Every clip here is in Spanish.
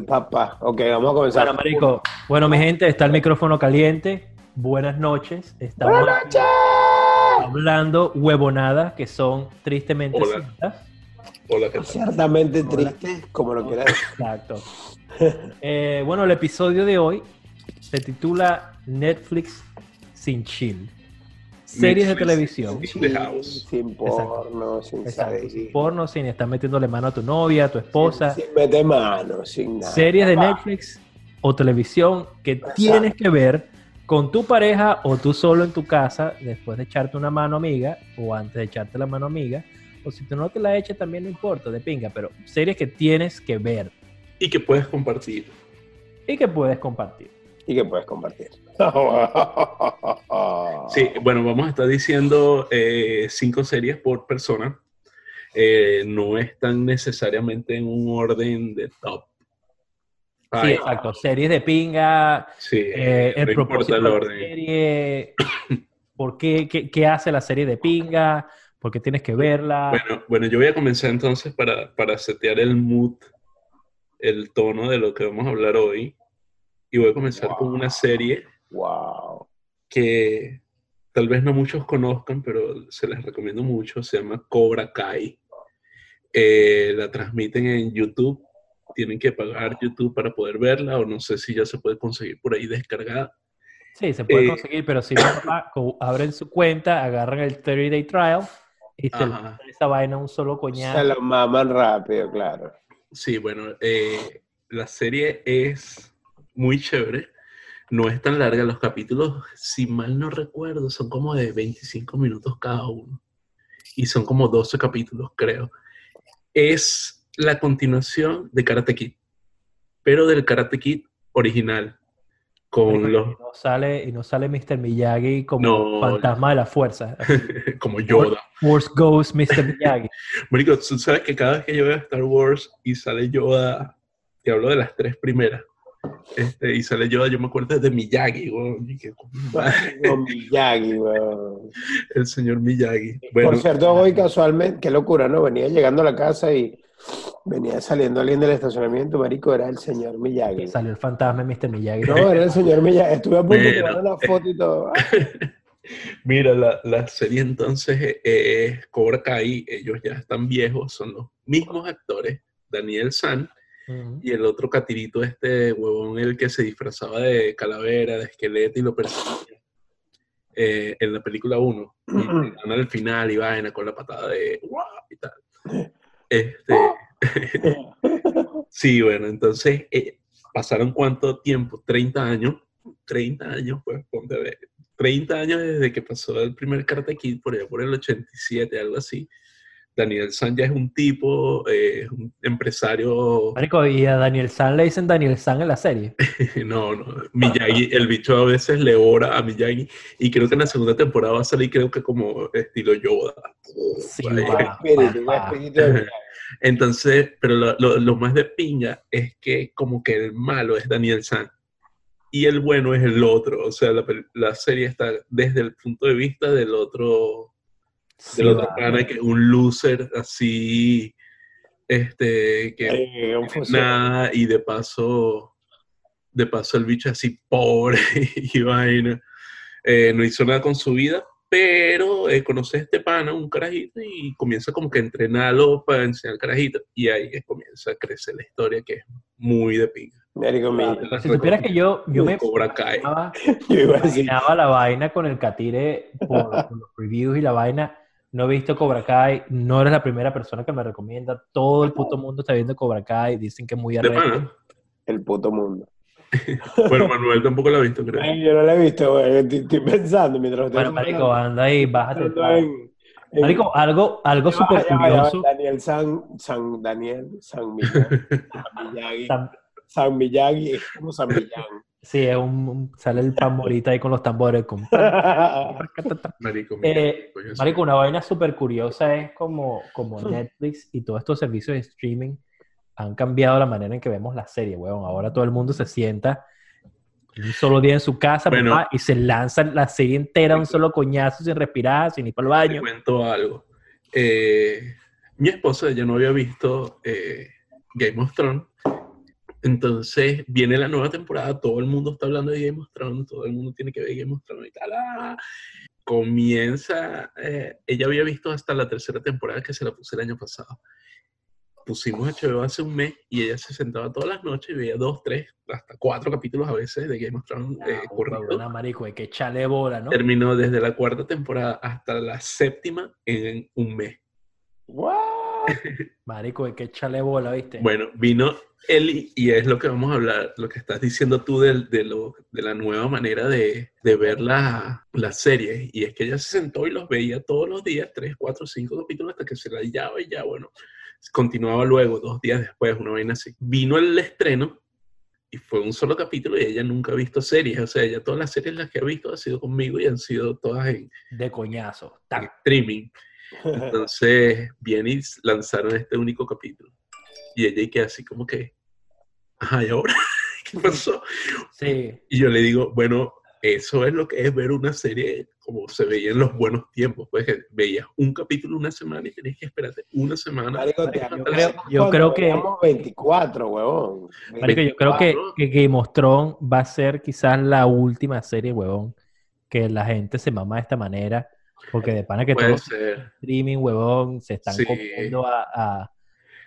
papá. Ok, vamos a comenzar. Bueno, marico, bueno, mi gente, está el micrófono caliente. Buenas noches. Estamos ¡Buenas noches! hablando huevonadas que son tristemente Hola. ciertas. Hola, ¿qué tal? Ciertamente triste, como lo quieras. Exacto. Eh, bueno, el episodio de hoy se titula Netflix sin chill. Series de televisión. Sin porno, sin Exacto, sin porno, sin estar metiéndole mano a tu novia, a tu esposa. Sin meter mano, sin nada. series de. Netflix o televisión que tienes que ver con tu pareja o tú solo en tu casa después de echarte una mano amiga o antes de echarte la mano amiga o si tú no te la eches también no importa, de pinga, pero series que tienes que ver Y que puedes compartir. y que puedes compartir. Y que puedes compartir. Sí, bueno, vamos a estar diciendo eh, cinco series por persona. Eh, no están necesariamente en un orden de top. Sí, Ay, exacto, series de pinga, sí, eh, el no importa propósito el de la orden. serie, por qué, qué, qué hace la serie de pinga, por qué tienes que verla. Bueno, bueno, yo voy a comenzar entonces para, para setear el mood, el tono de lo que vamos a hablar hoy. Y voy a comenzar con una serie wow. que tal vez no muchos conozcan, pero se les recomiendo mucho. Se llama Cobra Kai. Eh, la transmiten en YouTube. Tienen que pagar YouTube para poder verla, o no sé si ya se puede conseguir por ahí descargada. Sí, se puede Eh, conseguir, pero si no, abren su cuenta, agarran el 30 Day Trial y se esa vaina un solo Se coñazo. lo maman rápido, claro. Sí, bueno, eh, la serie es muy chévere. No es tan larga. Los capítulos, si mal no recuerdo, son como de 25 minutos cada uno. Y son como 12 capítulos, creo. Es la continuación de Karate Kid, pero del Karate Kid original. Con los. no sale, y no sale Mr. Miyagi como No. fantasma de la fuerza. como Yoda. Force Ghost Mr. Miyagi. Marico, tú sabes que cada vez que yo veo Star Wars y sale Yoda, te hablo de las tres primeras, este, y sale Yoda, yo me acuerdo de Miyagi, weón, Miyagi, el señor Miyagi. Bueno, Por cierto, hoy casualmente, qué locura, ¿no? Venía llegando a la casa y venía saliendo alguien del estacionamiento, marico, era el señor Miyagi. Salió el fantasma de Mr. Miyagi. No, era el señor Miyagi. Estuve a punto de tomar una foto y todo. Ah, mira, la, la serie entonces eh, es Cobra Kai, ellos ya están viejos, son los mismos actores, Daniel San Y el otro catirito, este huevón, el que se disfrazaba de calavera, de esqueleto y lo perseguía eh, en la película 1. Y te dan al final y vaina con la patada de ¡guau! y tal. Este, sí, bueno, entonces eh, pasaron cuánto tiempo, 30 años, 30 años, pues ponte a ver, 30 años desde que pasó el primer Karate Kid, por allá por el 87, algo así. Daniel San ya es un tipo, eh, es un empresario Marico, y a Daniel San le dicen Daniel San en la serie. No, no, Miyagi, el bicho a veces le ora a Miyagi y creo que en la segunda temporada va a salir creo que como estilo Yoda. Sí, va. Entonces, pero lo, lo- lo más de pinga es que como que el malo es Daniel San y el bueno es el otro. O sea, la, la serie está desde el punto de vista del otro, Sí, del otro pana que es un loser así, este, que Eh, nada y de paso de paso el bicho así pobre y vaina. Eh, no hizo nada con su vida pero eh, conoce a este pana un carajito y comienza como que a entrenarlo para enseñar al carajito y ahí es comienza a crecer la historia que es muy de pinga. Mi- Si supieras que yo, yo me imaginaba, yo imaginaba la vaina con el catire por, por los reviews y la vaina. No he visto Cobra Kai, no eres la primera persona que me recomienda. Todo el puto mundo está viendo Cobra Kai, dicen que es muy arrecho. el puto mundo. bueno Manuel tampoco lo ha visto creo Ay, yo no la he visto, güey. Estoy, estoy pensando mientras Bueno, marico, anda ahí, bájate. en- en- Marico, algo, algo súper curioso. Daniel San, San Daniel, San Miyagi. San- San Miyagi es como San Millán. Sí, es un, un- sale el pambolita ahí con los tambores. Con... marico mira, Eh. Marico, una vaina súper curiosa es como, como Netflix y todos estos servicios de streaming han cambiado la manera en que vemos la serie, weón. Ahora todo el mundo se sienta un solo día en su casa Bueno. papá, y se lanza la serie entera un solo coñazo sin respirar, sin ir para el te baño. cuento algo Eh, mi esposa ya no había visto eh, Game of Thrones Entonces viene la nueva temporada, todo el mundo está hablando de Game of Thrones, todo el mundo tiene que ver Game of Thrones y tal. ah. Comienza, eh, ella había visto hasta la tercera temporada que se la puse el año pasado. Pusimos HBO hace un mes y ella se sentaba todas las noches y veía dos, tres, hasta cuatro capítulos a veces de Game of Thrones eh, Ah, huevona, marico, hay que echarle bola, ¿no? Terminó desde la cuarta temporada hasta la séptima en un mes. What? Marico, hay que echarle bola, ¿viste? Bueno, vino Eli y es lo que vamos a hablar, lo que estás diciendo tú del- de, lo- de la nueva manera de, de ver la, la serie. Y es que ella se sentó y los veía todos los días, tres, cuatro, cinco capítulos hasta que se la hallaba y ya, bueno, continuaba luego, dos días después, una vaina así. Vino el estreno y fue un solo capítulo y ella nunca ha visto series. O sea, ella todas las series las que ha visto han sido conmigo y han sido todas en, De coñazo. en streaming. Entonces, viene y lanzaron este único capítulo. Y ella y queda así como que, ajá, ¿y ahora? ¿Qué pasó? Sí. Y yo le digo, bueno, eso es lo que es ver una serie como se veía en los buenos tiempos. Pues que veías un capítulo una semana y tenías que esperarte una semana. Marico, Marico, yo creo- yo creo que- veíamos 24, huevón. Marico, yo creo que, 24. que Game of Thrones va a ser quizás la última serie, huevón, que la gente se mama de esta manera. Porque de pana que todos streaming, huevón, se están Sí. copiando a, a-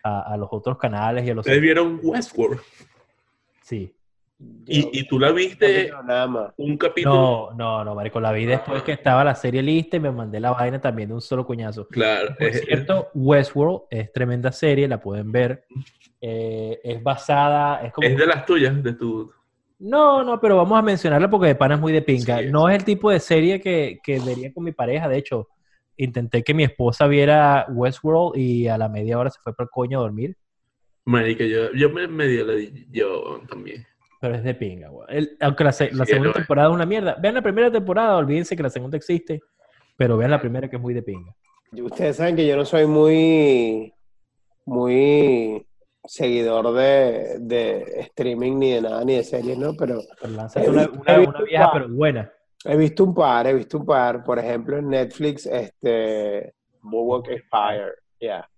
a- a los otros canales y a los... Ustedes vieron Westworld Sí. y, y tú la viste No, nada más. un capítulo. No, no, no, marico, la vi después que estaba la serie lista y me mandé la vaina también de un solo coñazo. Claro, Por es- cierto, Westworld es tremenda serie, la pueden ver. Eh, es basada, es como... es de las tuyas, de tu... No, no, pero vamos a mencionarla porque de pana es muy de pinga. Sí, no es el tipo de serie que, que vería con mi pareja. De hecho, intenté que mi esposa viera Westworld y a la media hora se fue para el coño a dormir. Marica, yo, yo me medio la di- yo también. Pero es de pinga, güey. El- aunque la, se- la Sí, segunda es. temporada es una mierda. Vean la primera temporada, olvídense que la segunda existe. Pero vean la primera que es muy de pinga. Ustedes saben que yo no soy muy, muy seguidor de, de streaming ni de nada, ni de series, ¿no? Pero Pero lánzate una, una- una vieja, pero buena. he visto un par, he visto un par. Por ejemplo, en Netflix, este, Boardwalk Empire. Ya.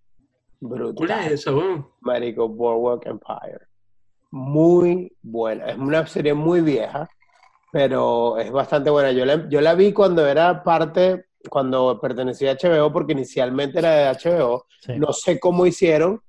¿Cuál es Brutal. esa, weón? Marico, Boardwalk Empire. Muy buena. Es una serie muy vieja, pero es bastante buena. Yo la, yo la vi cuando era parte, cuando pertenecía a HBO, porque inicialmente era de HBO. Sí. No sé cómo hicieron,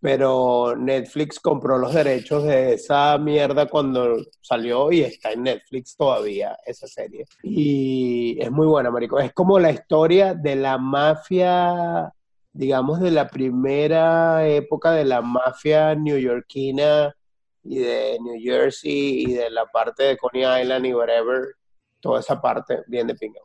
pero Netflix compró los derechos de esa mierda cuando salió y está en Netflix todavía esa serie. Y es muy buena, marico. Es como la historia de la mafia, digamos, de la primera época de la mafia neoyorquina y de New Jersey y de la parte de Coney Island y whatever. Toda esa parte bien de pinga.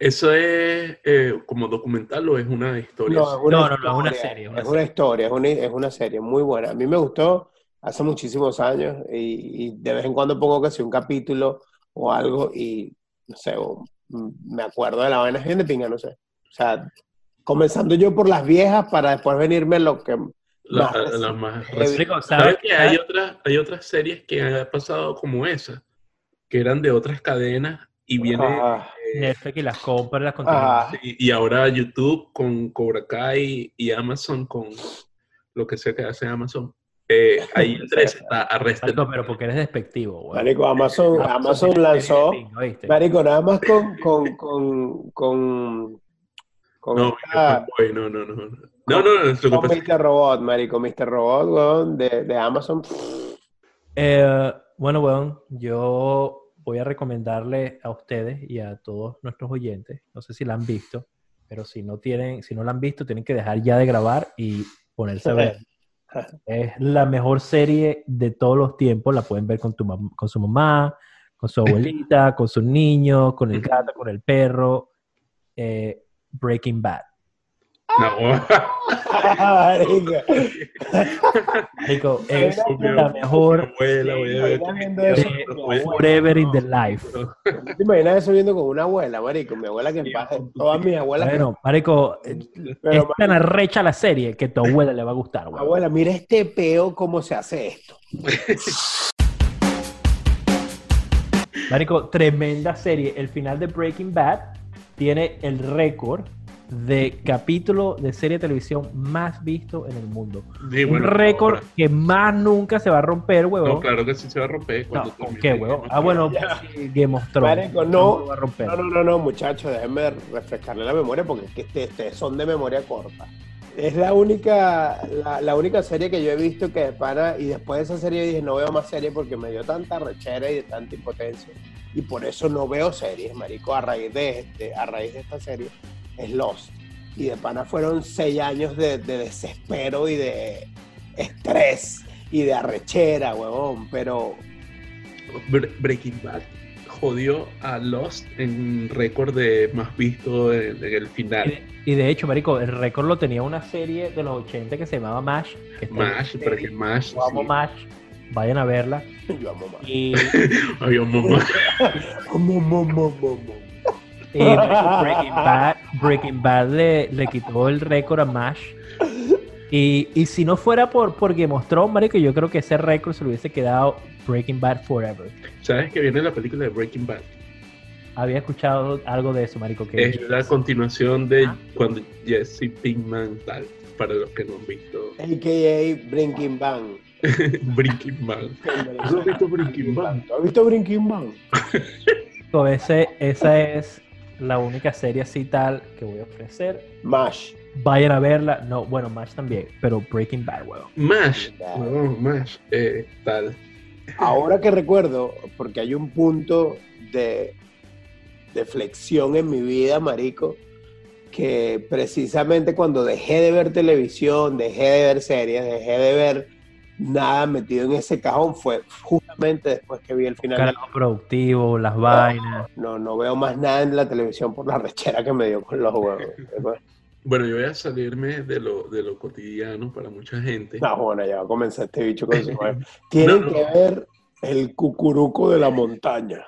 ¿Eso es eh, como documental o es una historia? No, es una No, no, no, es una serie, una es una historia, es una, es una serie muy buena. A mí me gustó hace muchísimos años y, y de vez en cuando pongo que sea un capítulo o algo y, no sé, o, me acuerdo de la vaina de pinga, no sé. O sea, comenzando yo por las viejas para después venirme a lo que... La- más la. Marico, ¿Sabes ¿sabes? que hay otras, hay otras series que han pasado como esa? Que eran de otras cadenas y viene... Ah, eh, Netflix y las compras, las ah, y, y ahora YouTube con Cobra Kai y Amazon con lo que sea que hace Amazon. Eh, ahí entre esas está Arrested. Marico, pero porque eres despectivo, güey. Marico, Amazon, Amazon tiene lanzó... ¿viste? Marico, nada más con... con, con, con, con No, esta- Boy, no, no, no. No, no, no, que con que- Mr. Robot, marico. Mr. Robot, weón, de, de Amazon. Eh, bueno, weón, yo voy a recomendarle a ustedes y a todos nuestros oyentes, no sé si la han visto, pero si no tienen, si no la han visto, tienen que dejar ya de grabar y ponerse a ver. Es la mejor serie de todos los tiempos, la pueden ver con, tu con su mamá, con su abuelita, con sus niños, con el gato, con el perro. Eh, Breaking Bad. No, Marico. Marico, es la mejor abuela, forever in the life. ¿Te imaginas eso viendo con una abuela, marico? Mi abuela que en paz- todas mis abuelas. que- Bueno, Marico, eh, es tan arrecha la serie que a tu abuela le va a gustar, güey. abuela, mira este peo cómo se hace esto. Marico, tremenda serie. El final de Breaking Bad tiene el récord de capítulo de serie de televisión más visto en el mundo. Sí, un récord ahora- que más nunca se va a romper, huevón. No, claro que sí se va a romper. No, cuando ¿con termine qué, huevón? of Ah, bueno, sí, Game of Thrones. Marico, no. lo va a romper. No, no, no, no, muchachos, déjenme refrescarle la memoria porque es que este- este son de memoria corta. Es la única, la, la única serie que yo he visto que de pana, y después de esa serie dije, no veo más serie porque me dio tanta rechera y de tanta impotencia. Y por eso no veo series, marico, a raíz de este, a raíz de esta serie, es Lost. Y de pana fueron seis años de, de desespero y de estrés y de arrechera, huevón. Pero Bre- Breaking Bad jodió a Lost en récord de más visto en, en el Y final. de, y de hecho, marico, el récord lo tenía una serie de los 80 que se llamaba MASH. Que Mash, Netflix. Breaking Mash. Yo amo sí. MASH. Vayan a verla. yo amo más. Y, Había un mamá. Amo, amo, amo, amo. Y Breaking Bad, Breaking Bad le, le quitó el récord a MASH. Y, y si no fuera por, por Game of Thrones, marico, yo creo que ese récord se lo hubiese quedado Breaking Bad Forever. ¿Sabes que viene la película de Breaking Bad? Había escuchado algo de eso, marico. Que Es la continuación de Ah. cuando Jesse Pinkman tal, para los que no han visto AKA Breaking Bang. Breaking Bad. ¿Has visto Breaking Bad? ¿Tú has visto Breaking ese, esa es la única serie así tal que voy a ofrecer. Mash. Vayan a verla. No, bueno, MASH también, pero Breaking Bad, weón. Mash, Mash, eh, tal. Ahora que recuerdo, porque hay un punto de, de flexión en mi vida, marico, que precisamente cuando dejé de ver televisión, dejé de ver series, dejé de ver nada metido en ese cajón, fue justamente después que vi el final. de la- Carajo productivo, las vainas. No, no veo más nada en la televisión por la rechera que me dio con los huevos. Bueno, yo voy a salirme de lo, de lo cotidiano para mucha gente. No, bueno, ya va a comenzar este bicho con su madre. Tienen No, no. que ver el cucuruco de la montaña.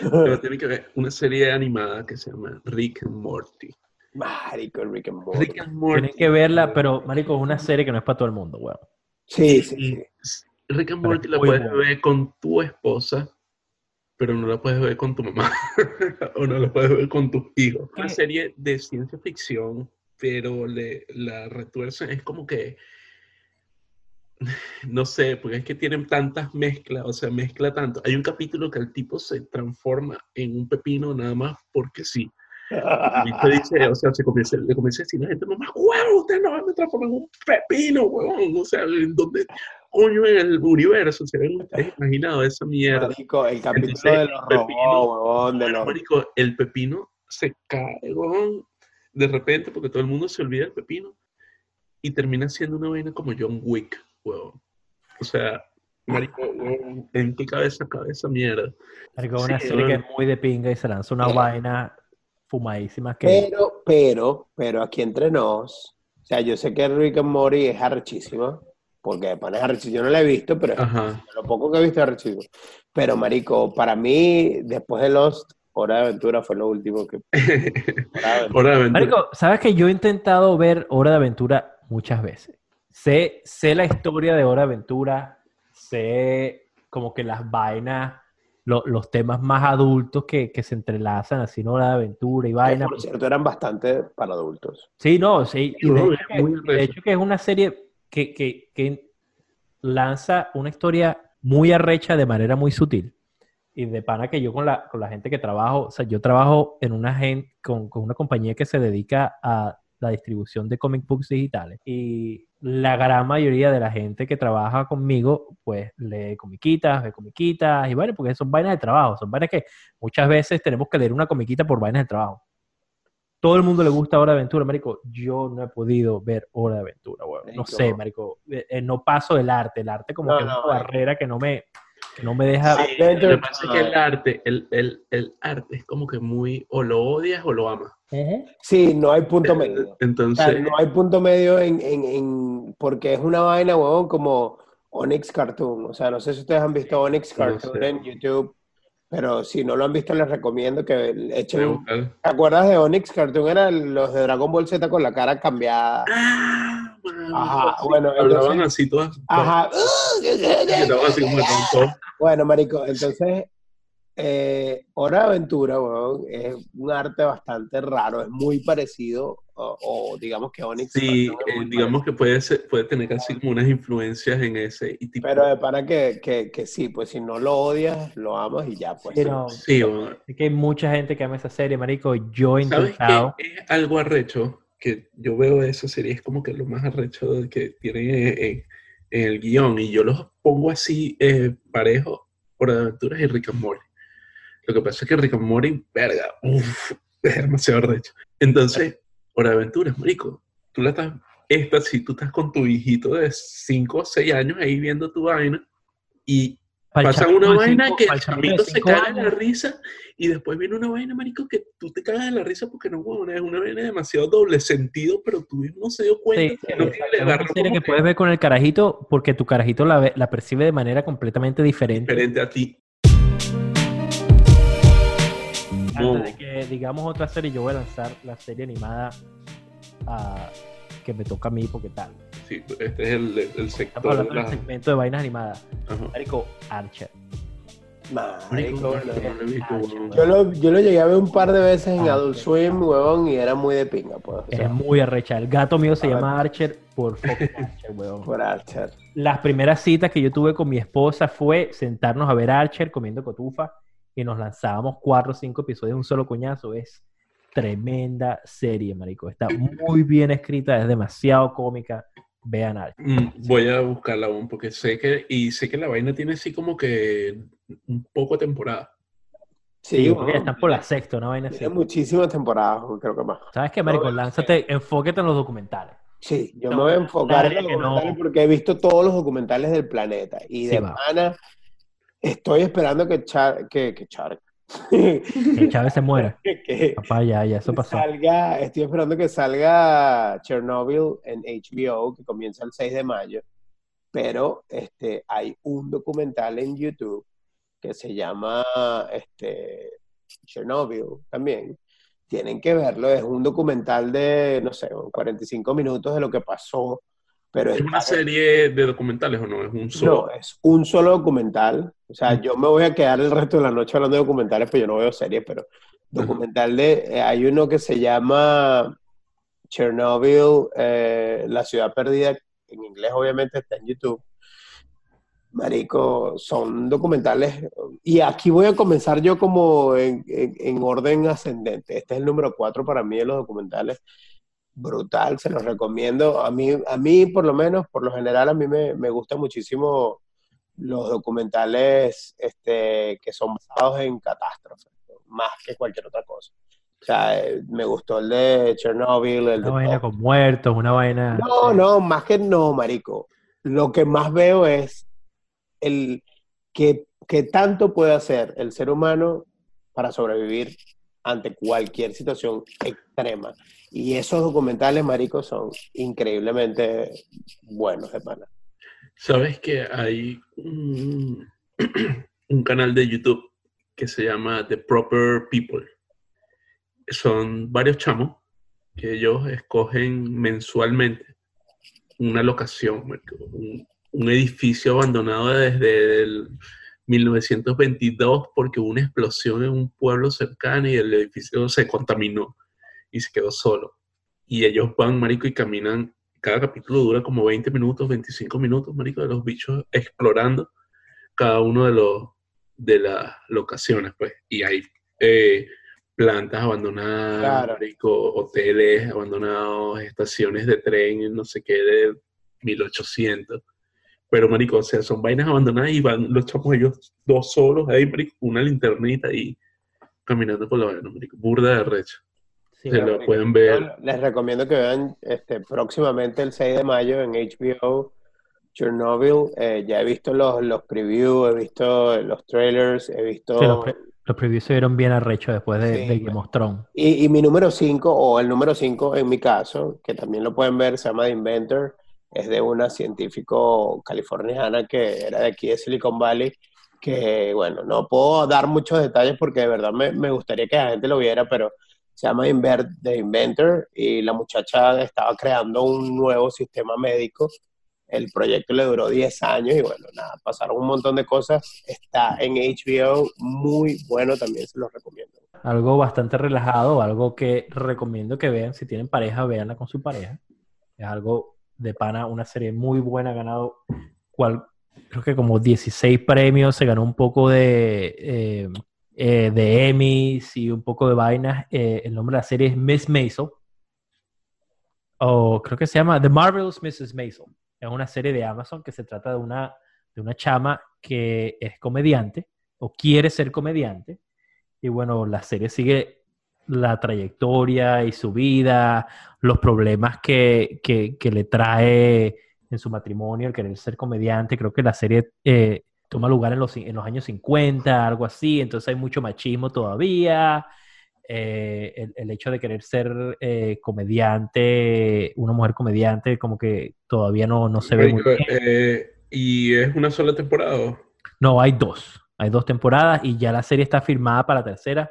Pero tiene que ver una serie animada que se llama Rick and Morty. Marico, Rick and Morty. Rick and Morty. Tienen que verla, pero, marico, es una serie que no es para todo el mundo, weón. Sí, sí, Y sí. Rick and Morty la puedes ver con tu esposa, pero no la puedes ver con tu mamá. o no la puedes ver con tus hijos. Una ¿Qué? serie de ciencia ficción, pero le, la retuercen. Es como que. No sé, porque es que tienen tantas mezclas, o sea, mezcla tanto. Hay un capítulo que el tipo se transforma en un pepino nada más porque sí. Y te dice, o sea, se comienza, le comienza a decir a la gente, mamá, huevo, usted no me transforma en un pepino, huevón. O sea, ¿en dónde, coño, en el universo se ven ustedes imaginados esa mierda? Marico, el capítulo Entonces, de los robots, huevón, de los... marico, el pepino se cae, huevón, de repente, porque todo el mundo se olvida del pepino, y termina siendo una vaina como John Wick, huevón. O sea, marico, huevón, ¿en qué cabeza cabe esa mierda? Marico, una Sí, serie que bueno. es muy de pinga y se lanza una vaina fumadísima que... Pero, pero, pero aquí entre nos, o sea, yo sé que Rick and Morty es arrechísima, porque de pana es arrechísima. Yo no la he visto, pero Ajá. lo poco que he visto es arrechísima. Pero, marico, para mí, después de Lost, Hora de Aventura fue lo último que... Hora de Aventura. Hora de aventura. Marico, ¿sabes que yo he intentado ver Hora de Aventura muchas veces? Sé, sé la historia de Hora de Aventura, sé como que las vainas, lo- los temas más adultos que, que se entrelazan así Hora de Aventura y Que, vainas. por cierto, eran bastante para adultos. Sí, no, sí. y de, No, hecho es que, muy y de arrecho. hecho que es una serie que, que- que lanza una historia muy arrecha de manera muy sutil. Y de pana que yo con la, con la gente que trabajo, o sea, yo trabajo en una gen- con, con una compañía que se dedica a la distribución de comic books digitales. Y la gran mayoría de la gente que trabaja conmigo, pues lee comiquitas, ve comiquitas, y bueno, porque son vainas de trabajo, son vainas que muchas veces tenemos que leer una comiquita por vainas de trabajo. Todo el mundo le gusta Hora de Aventura, marico. Yo no he podido ver Hora de Aventura, weón. No sé, marico. Eh, eh, no paso del arte. El arte como No, que es no, una marico. barrera que no me, que no me deja... Sí. Lo Adventure que pasa es que el arte, el, el, el arte es como que muy, o lo odias o lo amas. Sí, no hay punto medio. O sea, Entonces, no hay punto medio en, en, en- porque es una vaina, huevón, como Onyx Cartoon. O sea, no sé si ustedes han visto Onyx No Cartoon sé. en YouTube, pero si no lo han visto, les recomiendo que echen un... ¿Te acuerdas de Onyx Cartoon? Eran los de Dragon Ball Z con la cara cambiada. Ah, Ajá, sí, bueno, hablaban entonces- así todas. Ajá. Bueno, marico, entonces eh, Hora de Aventura, weón, es un arte bastante raro, es muy parecido, o, o digamos que Onyx. Sí, eh, digamos que puede, ser- puede tener casi como unas influencias en ese. Y tipo, Pero de para que, que, que sí, pues si no lo odias, lo amas y ya, pues. Pero sí, bueno, es que hay mucha gente que ama esa serie, marico. Yo he ¿Sabes intentado. qué? Es algo arrecho que yo veo de esa serie, es como que lo más arrecho que en- en el guion, y yo los pongo así eh, parejos por aventuras y Rick and Morty. Lo que pasa es que Rick and Morty, verga, uf, es demasiado arrecho. Entonces, por aventuras, marico, tú la estás, esta, si tú estás con tu hijito de 5 o 6 años ahí viendo tu vaina, y pasa una vaina cinco- que el chamito se caga de la risa y después viene una vaina, marico, que tú te cagas de la risa porque no, huevón, es una vaina demasiado doble sentido, pero tú mismo no se dio cuenta. Sí, que no tiene Es una serie como que puedes ver con el carajito porque tu carajito la, la percibe de manera completamente diferente. diferente a ti. Antes de que digamos otra serie, yo voy a lanzar la serie animada ah, que me toca a mí porque tal. Sí, este es el, el Estamos sector hablando de del segmento de vainas animadas. Ajá. Marico, Archer. Marico, Marico, huevón. Yo lo, yo lo llegué a ver un par de veces en Adult. Swim, huevón, y era muy de pinga, pues. O sea, Es muy arrecha. El gato mío se Ah, llama Archer por Archer, weón. por Archer. Las primeras citas que yo tuve con mi esposa fue sentarnos a ver Archer comiendo cotufa y nos lanzábamos cuatro o cinco episodios de un solo coñazo. Es tremenda serie, marico. Está muy bien escrita, es demasiado cómica. Vean Archer. Mm, Voy a buscarla aún porque sé que, y sé que la vaina tiene así como que un poco de temporada. Sí, Sí, porque ya huevón, están por la sexta, una vaina así. tiene muchísimas temporadas, creo que más. ¿Sabes qué, marico? Lánzate, enfóquete en los documentales. Sí, yo No, me voy a enfocar en los no. documentales porque he visto todos los documentales del planeta. Y Sí, de va. pana, estoy esperando que Char, que, que Char, Que Chávez se muera. que, Papá, ya, ya, eso pasó. salga, estoy esperando que salga Chernobyl en HBO, que comienza el 6 de mayo. Pero este, hay un documental en YouTube que se llama este, Chernobyl también. Tienen que verlo, es un documental de, no sé, 45 minutos de lo que pasó, pero ¿Es una serie de documentales o no? Es un solo. no, es un solo documental. O sea, Mm. yo me voy a quedar el resto de la noche hablando de documentales, pero yo no veo series, pero documental de... eh, hay uno que se llama Chernobyl, eh, La ciudad perdida, en inglés obviamente está en YouTube. Marico, son documentales. Y aquí voy a comenzar yo como en, en- en orden ascendente. Este es el número cuatro para mí de los documentales. Brutal, se los recomiendo. A mí, a mí por lo menos, por lo general, a mí me, me gustan muchísimo los documentales este, que son basados en catástrofes, más que cualquier otra cosa. O sea, eh, me gustó el de Chernobyl, el Una de vaina con muertos, una vaina. no, no, más que no, marico. Lo que más veo es el que, que tanto puede hacer el ser humano para sobrevivir ante cualquier situación extrema. Y esos documentales, marico, son increíblemente buenos, hermano. ¿Sabes que hay un, canal de YouTube que se llama The Proper People? Son varios chamos que ellos escogen mensualmente una locación, un, edificio abandonado desde el 1922 porque hubo una explosión en un pueblo cercano y el edificio se contaminó y se quedó solo. Y ellos van, marico, y caminan cada capítulo dura como 20 minutos, 25 minutos, marico, de los bichos explorando cada uno de los de las locaciones, pues. Y hay eh, plantas abandonadas, Claro. marico, hoteles abandonados, estaciones de tren, no sé qué, de 1800. Pero, marico, o sea, son vainas abandonadas y van los chamos ellos dos solos ahí, marico, una linternita y caminando por la vaina, marico. Burda de recha. Sí, Se lo pueden ver. Les recomiendo que vean este, próximamente el 6 de mayo en HBO Chernobyl. Eh, ya he visto los, los previews, he visto los trailers, he visto... Sí, los, pre- los previews se vieron bien arrechos después de, Sí, de Game of Thrones. Y, y mi número 5, o el número 5 en mi caso, que también lo pueden ver, se llama The Inventor, es de una científico californiana que era de aquí de Silicon Valley, que bueno, no puedo dar muchos detalles porque de verdad me, me gustaría que la gente lo viera, pero se llama The Inventor y la muchacha estaba creando un nuevo sistema médico el proyecto le duró 10 años y bueno, nada, pasaron un montón de cosas. Está en HBO, muy bueno, también se los recomiendo. Algo bastante relajado, algo que recomiendo que vean. Si tienen pareja, véanla con su pareja. Es algo de pana, una serie muy buena, ha ganado creo que como 16 premios, se ganó un poco de, eh, eh, de Emmys y un poco de vainas. Eh, el nombre de la serie es Miss Maisel. O creo que se llama The Marvelous Mrs. Maisel. Es una serie de Amazon que se trata de una, de una chama que es comediante o quiere ser comediante. Y bueno, la serie sigue la trayectoria y su vida, los problemas que, que, le trae en su matrimonio el querer ser comediante. Creo que la serie eh, toma lugar en los, en los años 50, algo así, entonces hay mucho machismo todavía. Eh, el, hecho de querer ser eh, comediante, una mujer comediante, como que todavía no, no se ve muy bien. Eh, ¿Y es una sola temporada? No, hay dos. Hay dos temporadas y ya la serie está firmada para la tercera,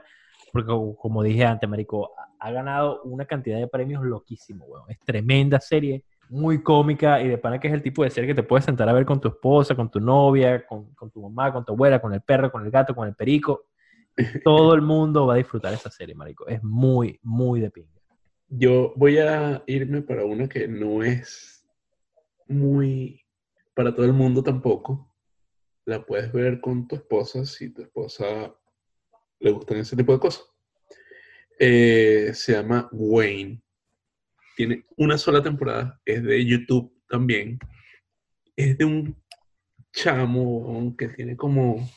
porque como dije antes, Marico, ha ganado una cantidad de premios loquísimo, weón. Es tremenda serie, muy cómica y de pana que es el tipo de serie que te puedes sentar a ver con tu esposa, con tu novia, con, con tu mamá, con tu abuela, con el perro, con el gato, con el perico todo el mundo va a disfrutar esa serie, marico. Es muy, muy de pinga. Yo voy a irme para una que no es muy para todo el mundo tampoco. La puedes ver con tu esposa si tu esposa le gustan ese tipo de cosas. Eh, se llama Wayne. Tiene una sola temporada. Es de YouTube también. Es de un chamo que tiene como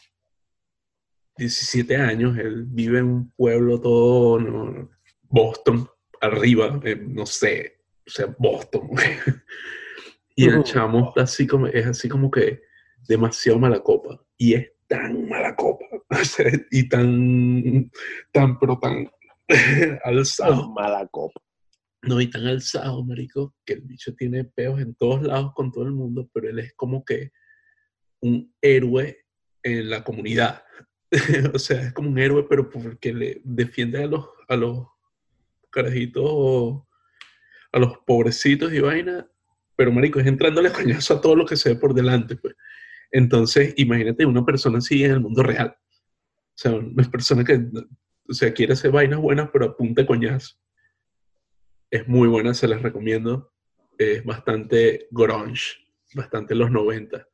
17 años, él vive en un pueblo todo, Boston, arriba, eh, no sé, o sea, Boston. y el chamo así como, es así como que demasiado mala copa. Y es tan mala copa. y tan, tan, pero tan alzado. mala copa. No, y tan alzado, marico, que el bicho tiene peos en todos lados con todo el mundo, pero él es como que un héroe en la comunidad. o sea, es como un héroe, pero porque le defiende a los, a los carajitos, a los pobrecitos y vaina, pero marico, es entrándole coñazo a todo lo que se ve por delante, pues. Entonces, imagínate una persona así en el mundo real. O sea, una persona que, o sea, quiere hacer vainas buenas, pero apunta coñazo. Es muy buena, se las recomiendo. Es bastante grunge, bastante los 90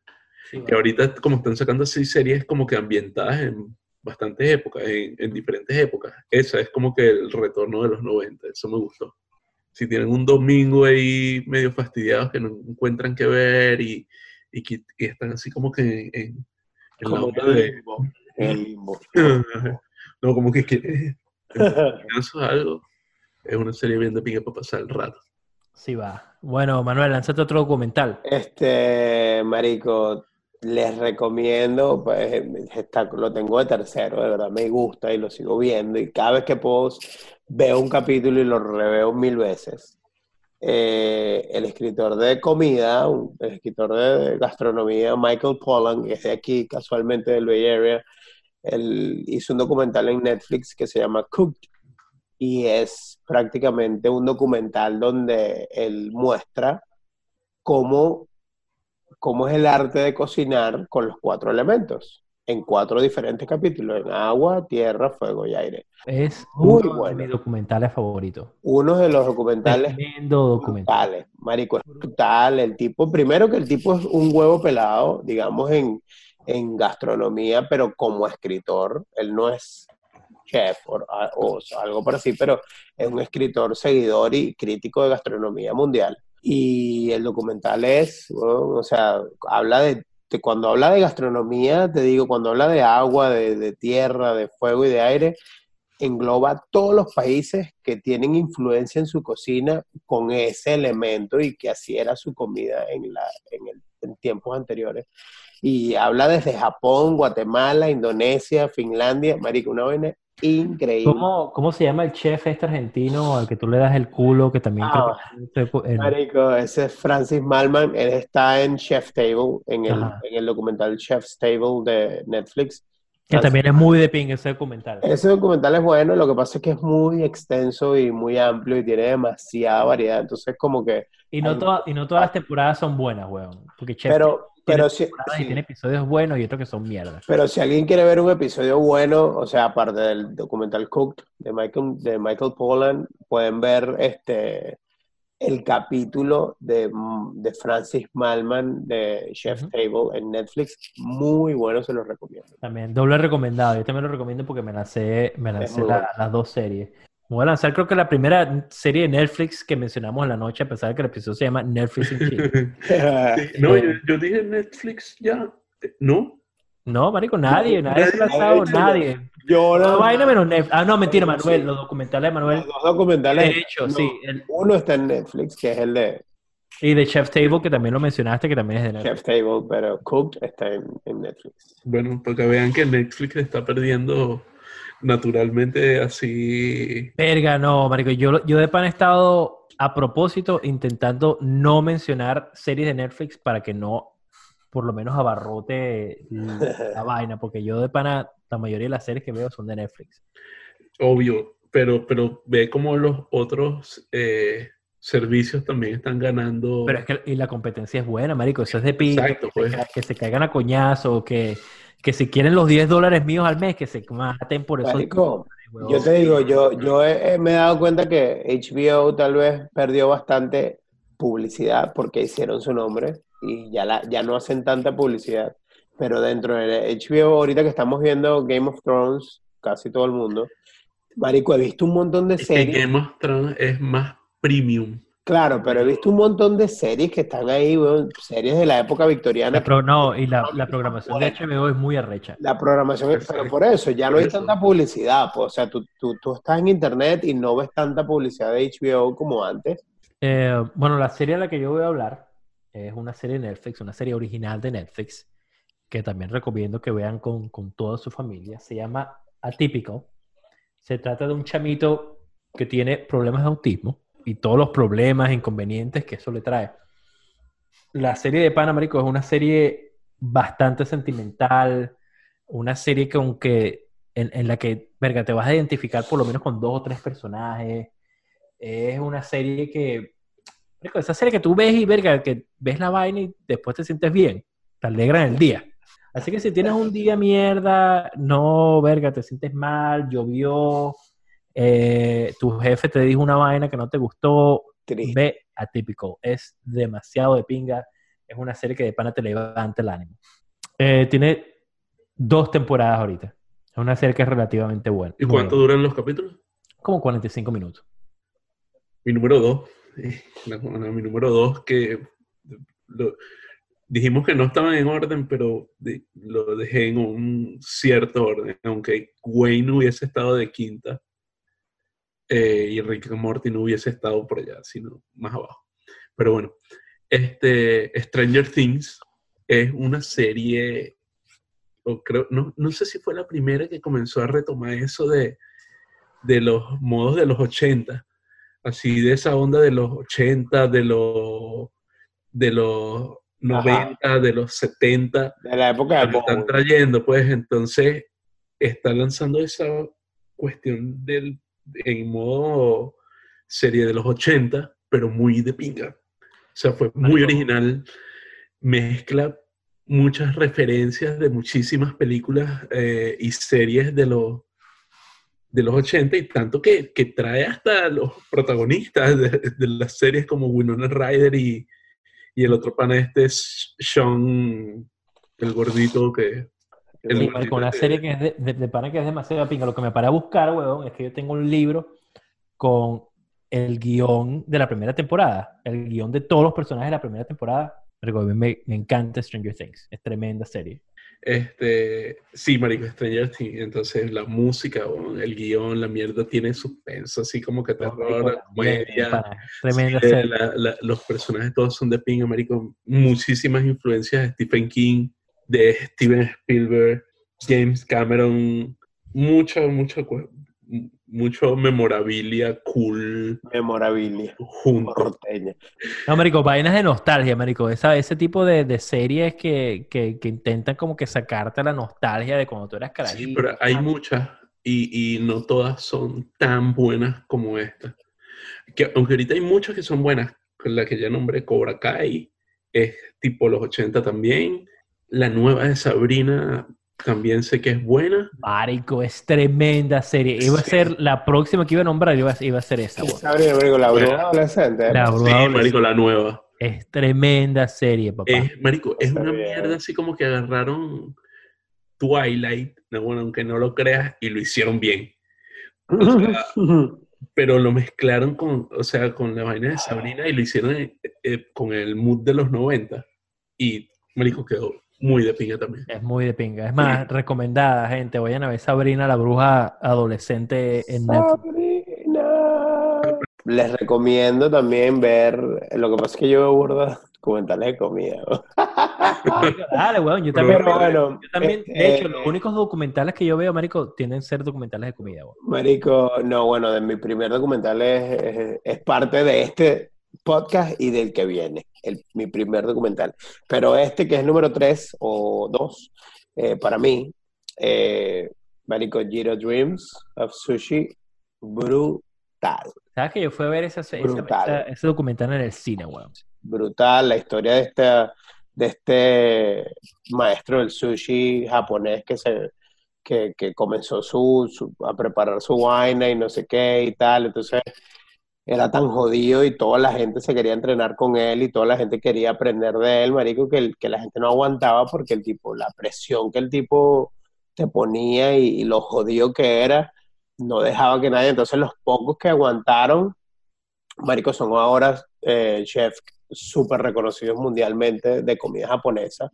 que ahorita como están sacando así series como que ambientadas en bastantes épocas, en, diferentes épocas. Esa es como que el retorno de los 90, eso me gustó. Si tienen un domingo ahí medio fastidiados que no encuentran qué ver y, y que están así como que en, en la hora de... no, como que quieren algo. Es una serie bien de pique para pasar el rato. Sí va. Bueno, Manuel, lánzate otro documental. Este, marico, les recomiendo, pues lo tengo de tercero, de verdad me gusta y lo sigo viendo y cada vez que puedo veo un capítulo y lo reveo mil veces. Eh, el escritor de comida, el escritor de gastronomía, Michael Pollan, que es de aquí, casualmente del Bay Area, él hizo un documental en Netflix que se llama Cooked y es prácticamente un documental donde él muestra cómo cómo es el arte de cocinar con los cuatro elementos, en cuatro diferentes capítulos, en agua, tierra, fuego y aire. Es muy uno bueno. de mis documentales favoritos. Uno de los documentales. Tremendo documental. Marico, es brutal. El tipo, primero que el tipo es un huevo pelado, digamos, en, en gastronomía, pero como escritor, él no es chef o, o, algo por así, pero es un escritor, seguidor y crítico de gastronomía mundial. Y el documental es, o sea, habla de, cuando habla de gastronomía, te digo, cuando habla de agua, de, tierra, de fuego y de aire, engloba todos los países que tienen influencia en su cocina con ese elemento y que así era su comida en, la, en, el, en tiempos anteriores. Y habla desde Japón, Guatemala, Indonesia, Finlandia, marico, una vaina increíble. ¿Cómo, ¿Cómo, se llama el chef este argentino al que tú le das el culo? Que también ah, Marico, ese es Francis Malman. Él está en Chef Table, en el, en el documental Chef's Table de Netflix. Que también es muy de ping ese documental. Ese documental es bueno, lo que pasa es que es muy extenso y muy amplio y tiene demasiada variedad, entonces como que... Y no, hay- toda- y no todas las temporadas son buenas, weón. Porque Chef Pero, pero, si, temporadas y sí, tiene episodios buenos y otros que son mierda. pero si alguien quiere ver un episodio bueno, o sea, aparte del documental Cooked de Michael, de Michael Pollan, pueden ver este el capítulo de, de Francis Malman de Chef. Table en Netflix. Muy bueno, se los recomiendo. También, doble recomendado. Yo también lo recomiendo porque me lancé, me lancé muy la- bueno. las dos series. Voy a lanzar, creo que la primera serie de Netflix que mencionamos en la noche, a pesar de que el episodio se llama Netflix and Chill. Sí, no, yo, yo dije Netflix ya. ¿No? No, marico, nadie, No, nadie se ha nadie- lanzado, nadie- nadie. Yo No, vaina menos Netflix. Ah, no, mentira, Sí. Manuel, los documentales de Manuel. los documentales. De hecho, no, sí. el- Uno está en Netflix, que es el de y de Chef Table, que también lo mencionaste, que también es de Netflix. Chef Table, pero Cooked está en, en Netflix. Bueno, para que vean que Netflix está perdiendo naturalmente así. Verga, no, marico. Yo, yo de pan he estado a propósito intentando no mencionar series de Netflix para que no, por lo menos, abarrote la vaina, porque yo de pana, la mayoría de las series que veo son de Netflix. Obvio, pero, pero ve como los otros eh, servicios también están ganando. Pero es que y la competencia es buena, marico. Eso es de pinto. Exacto, que, pues. se, ca- que se caigan a coñazo, que, que si quieren los 10 dólares míos al mes, que se maten por eso. Marico, Yo te digo, yo, yo he- he- me he dado cuenta que HBO tal vez perdió bastante publicidad porque hicieron su nombre y ya, la, ya no hacen tanta publicidad. Pero dentro de HBO, ahorita que estamos viendo Game of Thrones, casi todo el mundo, Marico, he visto un montón de Es que series. Game of Thrones es más premium. Claro, pero he visto un montón de series que están ahí, weón, series de la época victoriana. La pro- no, y la, la programación de HBO es muy arrecha. La programación, es- pero por eso, ya no hay tanta publicidad. Pues, o sea, tú, tú, tú estás en internet y no ves tanta publicidad de HBO como antes. Eh, bueno, la serie a la que yo voy a hablar es una serie de Netflix, una serie original de Netflix, que también recomiendo que vean con, con toda su familia. Se llama Atypical. Se trata de un chamito que tiene problemas de autismo y todos los problemas, inconvenientes que eso le trae. La serie de Panamérico es una serie bastante sentimental, una serie que aunque en, en la que, verga, te vas a identificar por lo menos con dos o tres personajes. Es una serie que, marico, esa serie que tú ves y, verga, que ves la vaina y después te sientes bien, te alegra en el día. Así que si tienes un día mierda, no, verga, te sientes mal, llovió, eh, tu jefe te dijo una vaina que no te gustó, Triste. ve Atypical. Es demasiado de pinga. Es una serie que de pana te levanta el ánimo. Eh, tiene dos temporadas ahorita. Es una serie que es relativamente buena. ¿Y cuánto duran los capítulos? Como 45 minutos. Mi número dos. eh, mi número dos que lo- dijimos que no estaban en orden, pero de- lo dejé en un cierto orden, aunque Wayne hubiese estado de quinta eh, y Rick and Morty no hubiese estado por allá, sino más abajo. Pero bueno, este Stranger Things es una serie, o creo, no, no sé si fue la primera que comenzó a retomar eso de, de los modos de los 80 así de esa onda de los 80, de los de los 90, de los 70, De la época de lo están trayendo, pues. Entonces está lanzando esa cuestión del en modo serie de los 80, pero muy de pinga. O sea, fue muy original, mezcla muchas referencias de muchísimas películas eh, y series de los de los 80 y tanto que, que trae hasta los protagonistas de, de las series como Winona Ryder y, y el otro pana este es Sean, el gordito que... el Sí, una serie que es de, de, de pana que es demasiado pinga. Lo que me paré a buscar, weón, es que yo tengo un libro con el guion de la primera temporada. El guion de todos los personajes de la primera temporada. Marico, me, me encanta Stranger Things. Es tremenda serie. Este, sí, marico, Stranger Things. Entonces la música, bueno, el guion, la mierda tiene suspenso, así como que terror, comedia. Tremenda Sí, serie. la- la- los personajes todos son de pinga, marico. Muchísimas influencias de Stephen King, de Steven Spielberg, James Cameron, mucho, mucho, mucho memorabilia cool Memorabilia. junto. No, marico, vainas de nostalgia, marico. Esa, ese tipo de, de series que, que, que intentan como que sacarte la nostalgia de cuando tú eras carajito. Sí, pero hay muchas y, y no todas son tan buenas como esta. Que, aunque ahorita hay muchas que son buenas, la que ya nombré Cobra Kai, es tipo los 80 también. La nueva de Sabrina también sé que es buena. Marico, es tremenda serie. Iba a ser la próxima que iba a nombrar, iba, a- iba a ser esa. Sí. Sabrina, marico, la bruja adolescente. ¿eh? La Sí, adolescente. marico, la nueva. Es tremenda serie, papá. Es, marico, es Está una bien. mierda así como que agarraron Twilight, no, bueno, aunque no lo creas, y lo hicieron bien. Pero lo mezclaron con, o sea, con la vaina de Sabrina y lo hicieron eh, eh, con el mood de los 90. Y, marico, quedó muy de pinga también. Es muy de pinga. Es más, recomendada, gente. Vayan a ver Sabrina, la bruja adolescente en Netflix. Sabrina. Les recomiendo también ver, lo que pasa es que yo veo burda documentales de comida. Dale, weón. Yo también, Pero bueno, yo también, este, de hecho, los únicos documentales que yo veo, Marico, tienden a ser documentales de comida, weón. Marico, no, bueno, de mi primer documental es, es- es parte de este podcast y del que viene, el, mi primer documental. Pero este, que es número 3 o 2, para mí, eh, Marico, Giro Dreams of Sushi, brutal. ¿Sabes que yo fui a ver esa, esa- esa- ese documental en el cine, weón? brutal la historia de este, de este maestro del sushi japonés que se que, que comenzó su, su- a preparar su vaina y no sé qué y tal, entonces era tan jodido y toda la gente se quería entrenar con él y toda la gente quería aprender de él, marico, que, el- que la gente no aguantaba porque el tipo, la presión que el tipo te ponía y, lo jodido que era, no dejaba que nadie, entonces los pocos que aguantaron, marico, son ahora eh, chefs súper reconocidos mundialmente de comida japonesa.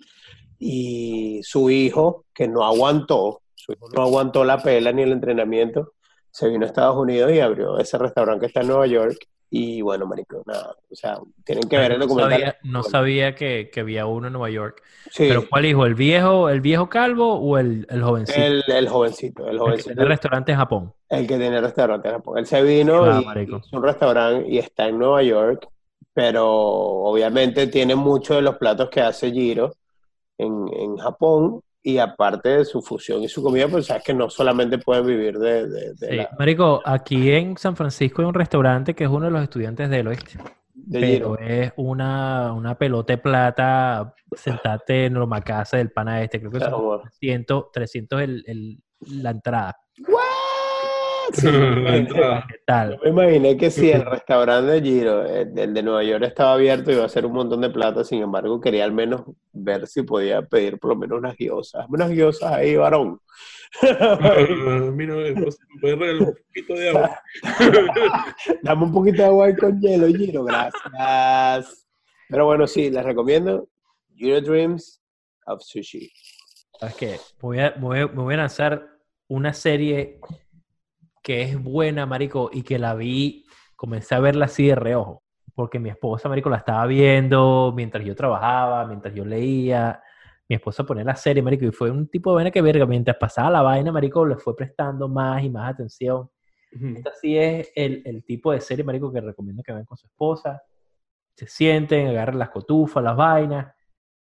Y su hijo, que no aguantó, su hijo no aguantó la pela ni el entrenamiento, se vino a Estados Unidos y abrió ese restaurante que está en Nueva York. Y bueno, marico, nada, o sea, tienen que ver el no documental. sabía, no sabía que, que había uno en Nueva York. Sí, ¿Pero cuál hijo? ¿El viejo, el viejo calvo o el, el jovencito? el, el jovencito, el El que jovencito, tiene restaurante en Japón. el que tiene restaurante en Japón. Él se vino Ah, y hizo un restaurante y está en Nueva York, pero obviamente tiene muchos de los platos que hace Giro en, en Japón y aparte de su fusión y su comida, pues sabes que no solamente pueden vivir de, de, de Sí. la- Marico, aquí en San Francisco hay un restaurante que es uno de los estudiantes del oeste. de Pero Giro. es una, una pelota de plata, sentate en la casa del pana este. Creo que Claro, son bueno. 300, 300 el, el- la entrada. Sí. ¿Qué tal? Yo me imaginé que si el restaurante de Giro, el, el de Nueva York, estaba abierto, iba a ser un montón de plata. Sin embargo, quería al menos ver si podía pedir por lo menos unas guiosas. Unas guiosas ahí, varón. Mira, José, ¿me puedes regalar un poquito de agua? Dame un poquito de agua ahí con hielo, Giro. Gracias. Pero bueno, sí, les recomiendo Giro Dreams of Sushi. ¿Sabes qué? Voy a, voy a- me voy a lanzar una serie que es buena, marico, y que la vi, comencé a verla así de reojo, porque mi esposa, marico, la estaba viendo mientras yo trabajaba, mientras yo leía. Mi esposa ponía la serie, marico, y fue un tipo de vaina que, verga, mientras pasaba la vaina, marico, le fue prestando más y más atención. Esta sí es el, el tipo de serie, marico, que recomiendo que vean con su esposa. Se sienten, agarren las cotufas, las vainas.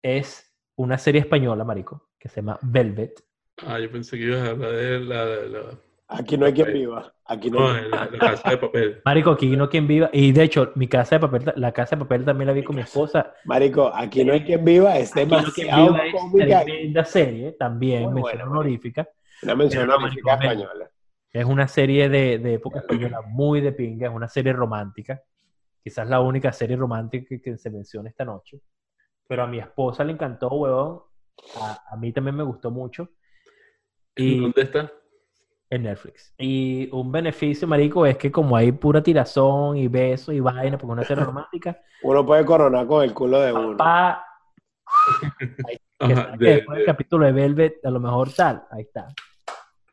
Es una serie española, marico, que se llama Velvet. Ah, yo pensé que ibas a hablar de la, de la, Aquí no hay quien viva. Aquí no no, hay la- la casa de papel. Marico, aquí no quien viva. Y de hecho, mi casa de papel, la casa de papel también la vi con mi esposa. Marico, aquí no hay quien viva. Es Aquí no demasiado es cómica. tremenda serie, también, Muy mención buena, honorífica. Una mención Pero no, honorífica marico, española. Es una serie de, de época española muy de pinga, es una serie romántica. Quizás la única serie romántica que, que se menciona esta noche. Pero a mi esposa le encantó, huevón. A, a mí también me gustó mucho. Y ¿Dónde está? En Netflix. Y un beneficio, marico, es que como hay pura tirazón y besos y vaina, porque una serie romántica, Uno puede coronar con el culo de uno. papá, que, Ajá, sabe que de- después del de- capítulo de Velvet, a lo mejor tal, ahí está.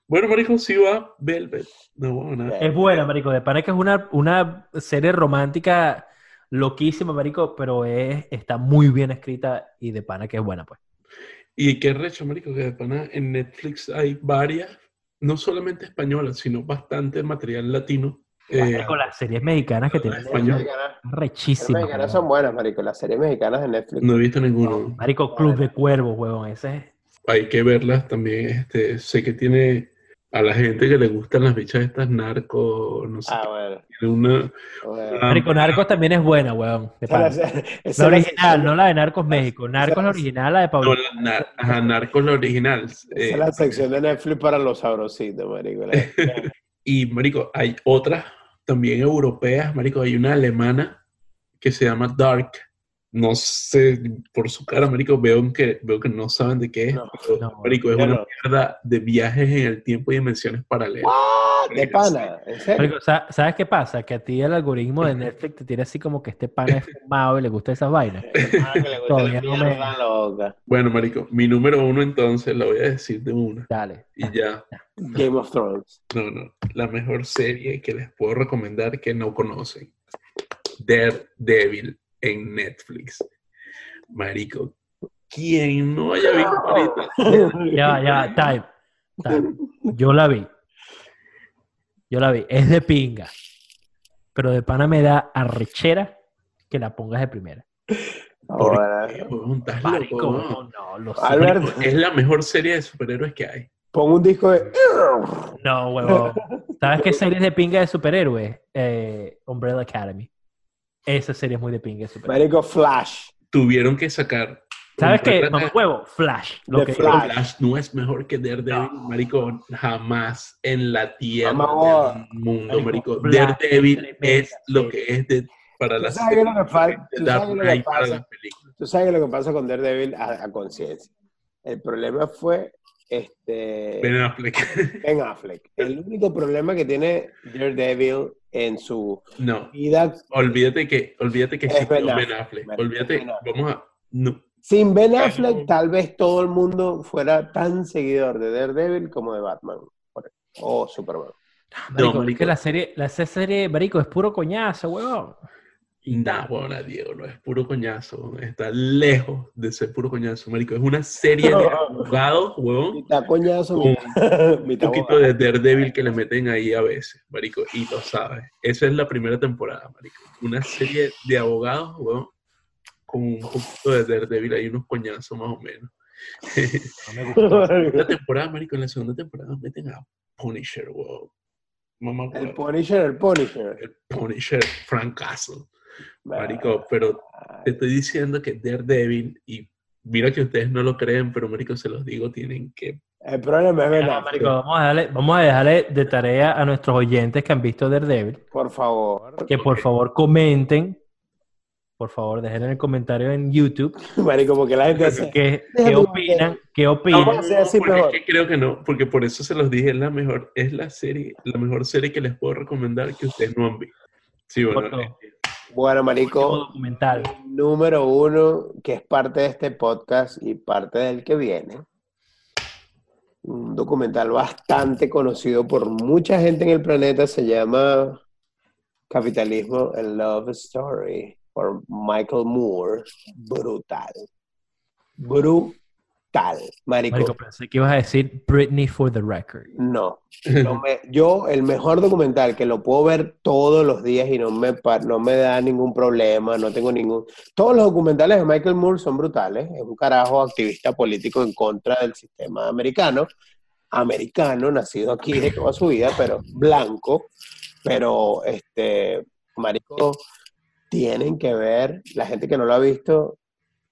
Bueno, marico, sí va Velvet. No, bueno, nada. Es buena, marico. De pana que es una, una serie romántica loquísima, marico, pero es, está muy bien escrita y de pana que es buena, pues. Y qué recho, marico, que de pana en Netflix hay varias no solamente española, sino bastante material latino. Eh, Con las series mexicanas que tienen español. Mexicanas- Las rechísimas. mexicanas son buenas, marico. Las series mexicanas de Netflix. no he visto ninguno. Marico, Club de Cuervos, huevón. Ese es. Hay que verlas también. Este, sé que tiene a la gente que le gustan las bichas estas narco, no sé, Ah, bueno. tiene una... bueno. Narcos también es buena, es la- original, no la de Narcos México. Narcos la original, la de No, Pablo. la, nar- ajá, Narcos la original. esa eh, es la sección de Netflix para los sabrositos, marico. Y, marico, hay otras también europeas, marico. Hay una alemana que se llama Dark. No sé, por su cara, marico, veo que, veo que no saben de qué es. No, no, marico, es una no. mierda de viajes en el tiempo y dimensiones paralelas. What? De pana, ¿en serio? Marico, sa- ¿Sabes qué pasa? Que a ti el algoritmo de Netflix te tira así como que este pana es fumado y le gusta esas vainas. Ah, que le gusta Todavía la no me- loca. Bueno, marico, mi número uno entonces, la voy a decir de una. Dale. Y ya, Game of Thrones. no, no. La mejor serie que les puedo recomendar que no conocen. Daredevil en Netflix. Marico, quien no haya visto ahorita. Ya, ya, time. time. Yo la vi. Yo la vi. Es de pinga. Pero de pana me da arrechera que la pongas de primera. Ahora, Marico, no, no, lo sé. Marico, Es la mejor serie de superhéroes que hay. pon un disco de. No, huevón. ¿Sabes qué serie es de pinga de superhéroes? Eh, Umbrella Academy. Esa serie es muy de superhéroes. Marico Flash. Tuvieron que sacar. ¿Sabes qué? Mamá huevo, Flash. Lo que, Flash. Flash no es mejor que Daredevil, marico, jamás en la tierra Mamá, del mundo, marico, marico. Daredevil es lo que es de, para ¿Tú las sabes lo que pasa? ¿Tú sabes lo que pasa? las películas. Tú sabes lo que pasa con Daredevil a, a conciencia. El problema fue este Ben Affleck. Ben Affleck. El único problema que tiene Daredevil en su no, vida olvídate que, olvídate que Es Ben Ben Affleck, Olvídate, Ben Affleck. vamos a. No, sin Ben. Affleck, tal vez todo el mundo fuera tan seguidor de Daredevil como de Batman o Superman. Marico, No, es que la serie, la serie, marico, es puro coñazo, huevón. Nah, bueno, Diego, no es puro coñazo. Está lejos de ser puro coñazo, marico. Es una serie de abogados, huevón. Mitad coñazo, Un poquito de Daredevil que le meten ahí a veces, marico, y lo sabes. Esa es la primera temporada, marico. Una serie de abogados, weón, con un poquito de Daredevil, hay unos coñazos más o menos. No me gustó. La temporada, marico, en la segunda temporada meten a Punisher, weón. Mamá, El. Punisher, el Punisher. el Punisher, Frank Castle, marico, pero te estoy diciendo que Daredevil, y mira que ustedes no lo creen, pero marico, se los digo, tienen que El problema es Affleck. marico, vamos, a darle, vamos a dejarle de tarea a nuestros oyentes que han visto Daredevil Por favor. que por favor comenten, por favor dejen en el comentario en YouTube Marico, porque la gente hace. qué, qué opinan, qué opinan. Vamos a hacer así porque mejor. es que creo que no, porque por eso se los dije, es la mejor, es la serie, la mejor serie que les puedo recomendar que ustedes no han visto. Sí, bueno, Bueno, Marico, documental. número uno, que es parte de este podcast y parte del que viene. Un documental bastante conocido por mucha gente en el planeta, se llama Capitalismo and Love Story, por Michael Moore. Brutal. Brutal. Marico. Marico, pensé que ibas a decir Britney for the record. No. No me- yo, el mejor documental que lo puedo ver todos los días y no me, pa- no me da ningún problema, no tengo ningún... Todos los documentales de Michael Moore son brutales, es un carajo activista político en contra del sistema americano, americano, nacido aquí de toda su vida, pero blanco, pero este, marico, tienen que ver, la gente que no lo ha visto,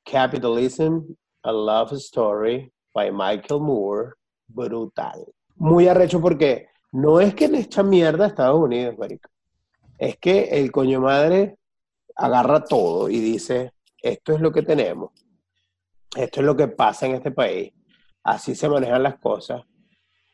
Capitalism, A Love Story, by Michael Moore, brutal muy arrecho porque no es que le echa mierda a Estados Unidos, marico. Es que el coño madre agarra todo y dice, esto es lo que tenemos. Esto es lo que pasa en este país. Así se manejan las cosas.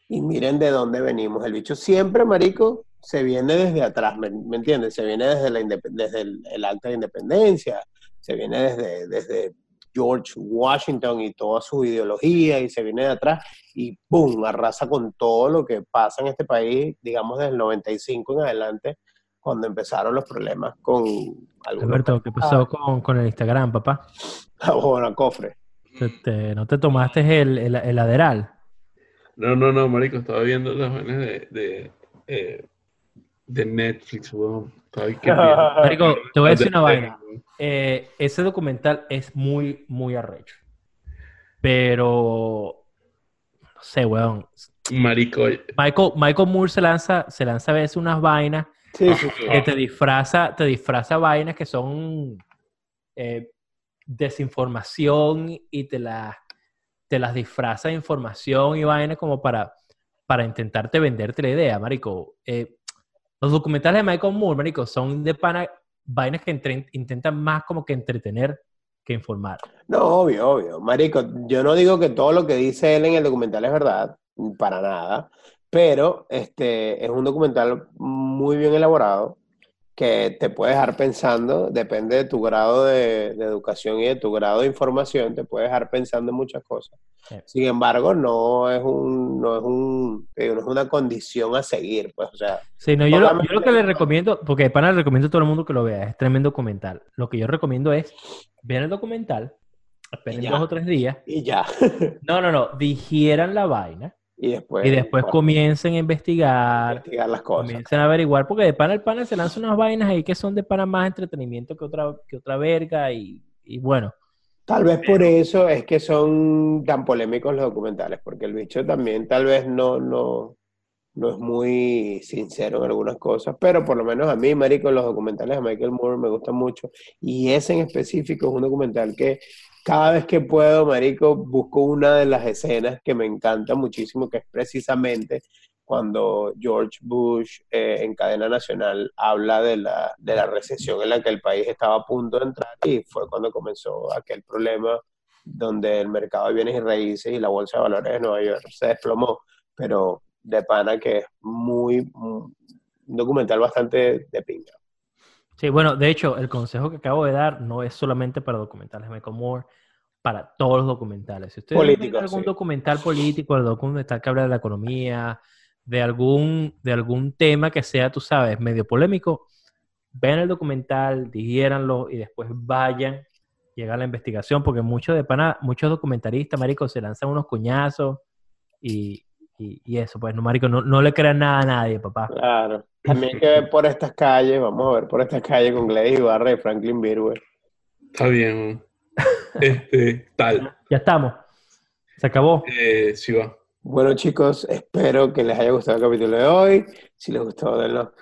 Y miren de dónde venimos. El bicho siempre, marico, se viene desde atrás, ¿me, me entiendes? Se viene desde, la desde el, el acta de independencia, se viene desde, desde George Washington y toda su ideología y se viene de atrás y ¡pum! arrasa con todo lo que pasa en este país, digamos desde el 95 en adelante, cuando empezaron los problemas con Alberto, ¿qué pasó con, con el Instagram, papá? bueno, cofre. Te- te- ¿No te tomaste el, el, el Adderall? No, no, no, marico, estaba viendo las vainas de, de, eh, de Netflix, weón. Marico, te voy a decir De- una vaina. Eh, ese documental es muy, muy arrecho. Pero, no sé, weón. Marico, Michael, Michael Moore se lanza, se lanza a veces unas vainas Sí, sí, sí. que te disfraza, te disfraza vainas que son eh, desinformación y te las, te las disfraza de información y vainas como para, para intentarte venderte la idea, marico. Eh, los documentales de Michael Moore, marico, son de pana, vainas que intentan más como que entretener que informar. No, obvio, obvio. Marico, yo no digo que todo lo que dice él en el documental es verdad, para nada, pero este es un documental muy bien elaborado que te puede dejar pensando, depende de tu grado de, de educación y de tu grado de información, te puede dejar pensando en muchas cosas. Sin embargo, no es un, no es un, digo, no es una condición a seguir, pues, o sea, Sí, no, yo, lo, Obviamente. yo lo que le recomiendo, porque de pana le recomiendo a todo el mundo que lo vea, es tremendo documental. Lo que yo recomiendo es ver el documental, esperen dos o tres días. y ya. No, no, no, digieran la vaina y después, y después bueno, comiencen a investigar, investigar las cosas. comiencen a averiguar, porque de pana el pana se lanza unas vainas ahí que son de pana más entretenimiento que otra, que otra verga y, y bueno. Tal vez por eso es que son tan polémicos los documentales, porque el bicho también tal vez no, no, no es muy sincero en algunas cosas, pero por lo menos a mí, marico, los documentales de Michael Moore me gustan mucho, y ese en específico es un documental que cada vez que puedo, marico, busco una de las escenas que me encanta muchísimo, que es precisamente cuando George Bush eh, en cadena nacional habla de la, de la recesión en la que el país estaba a punto de entrar y fue cuando comenzó aquel problema donde el mercado de bienes y raíces y la bolsa de valores de Nueva York se desplomó, pero de pana que es muy, un documental bastante de pinga. Sí, bueno, de hecho, el consejo que acabo de dar no es solamente para documentales Michael Moore, para todos los documentales. Si ustedes ven algún sí. documental político, el documental que habla de la economía, de algún, de algún tema que sea, tú sabes, medio polémico, vean el documental, digiéranlo y después vayan, llega la investigación, porque muchos de pana, muchos documentalistas, marico, se lanzan unos cuñazos y, y, y eso, pues, no, marico, no, no le crean nada a nadie, papá. Claro. También que ver por estas calles, vamos a ver por estas calles con Gladys Ibarra y Franklin Birwer. está bien. Este, tal. Ya estamos. Se acabó. Eh, sí va. Bueno, chicos, espero que les haya gustado el capítulo de hoy. Si les gustó, denlo.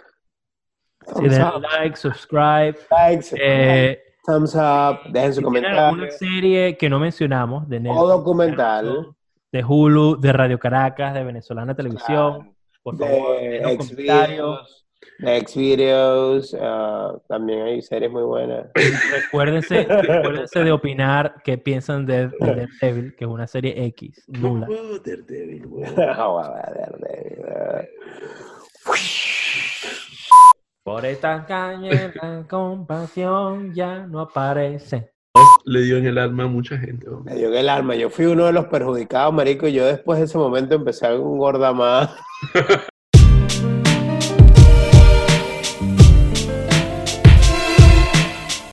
Si Thumbs den up, like, subscribe. likes, Eh, thumbs up, dejen su comentario. alguna serie que no mencionamos de Netflix, O documental. De Hulu, de Radio Caracas, de Venezolana Televisión, por favor, de dejen un comentario. Xvideos, de Xvideos, ah, también hay series muy buenas. Recuérdense, recuérdense de opinar qué piensan de, de Daredevil, que es una serie X, nula. Oh, Daredevil, de- de- Por esta calle la compasión ya no aparece. Le dio en el alma a mucha gente. weón. Me dio en el alma. Yo fui uno de los perjudicados, marico, y yo después de ese momento empecé a engordar más.